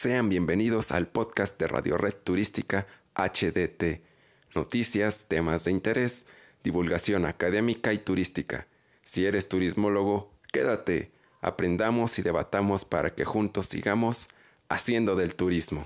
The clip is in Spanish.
Sean bienvenidos al podcast de Radio Red Turística HDT. Noticias, temas de interés, divulgación académica y turística. Si eres turismólogo, quédate, aprendamos y debatamos para que juntos sigamos haciendo del turismo.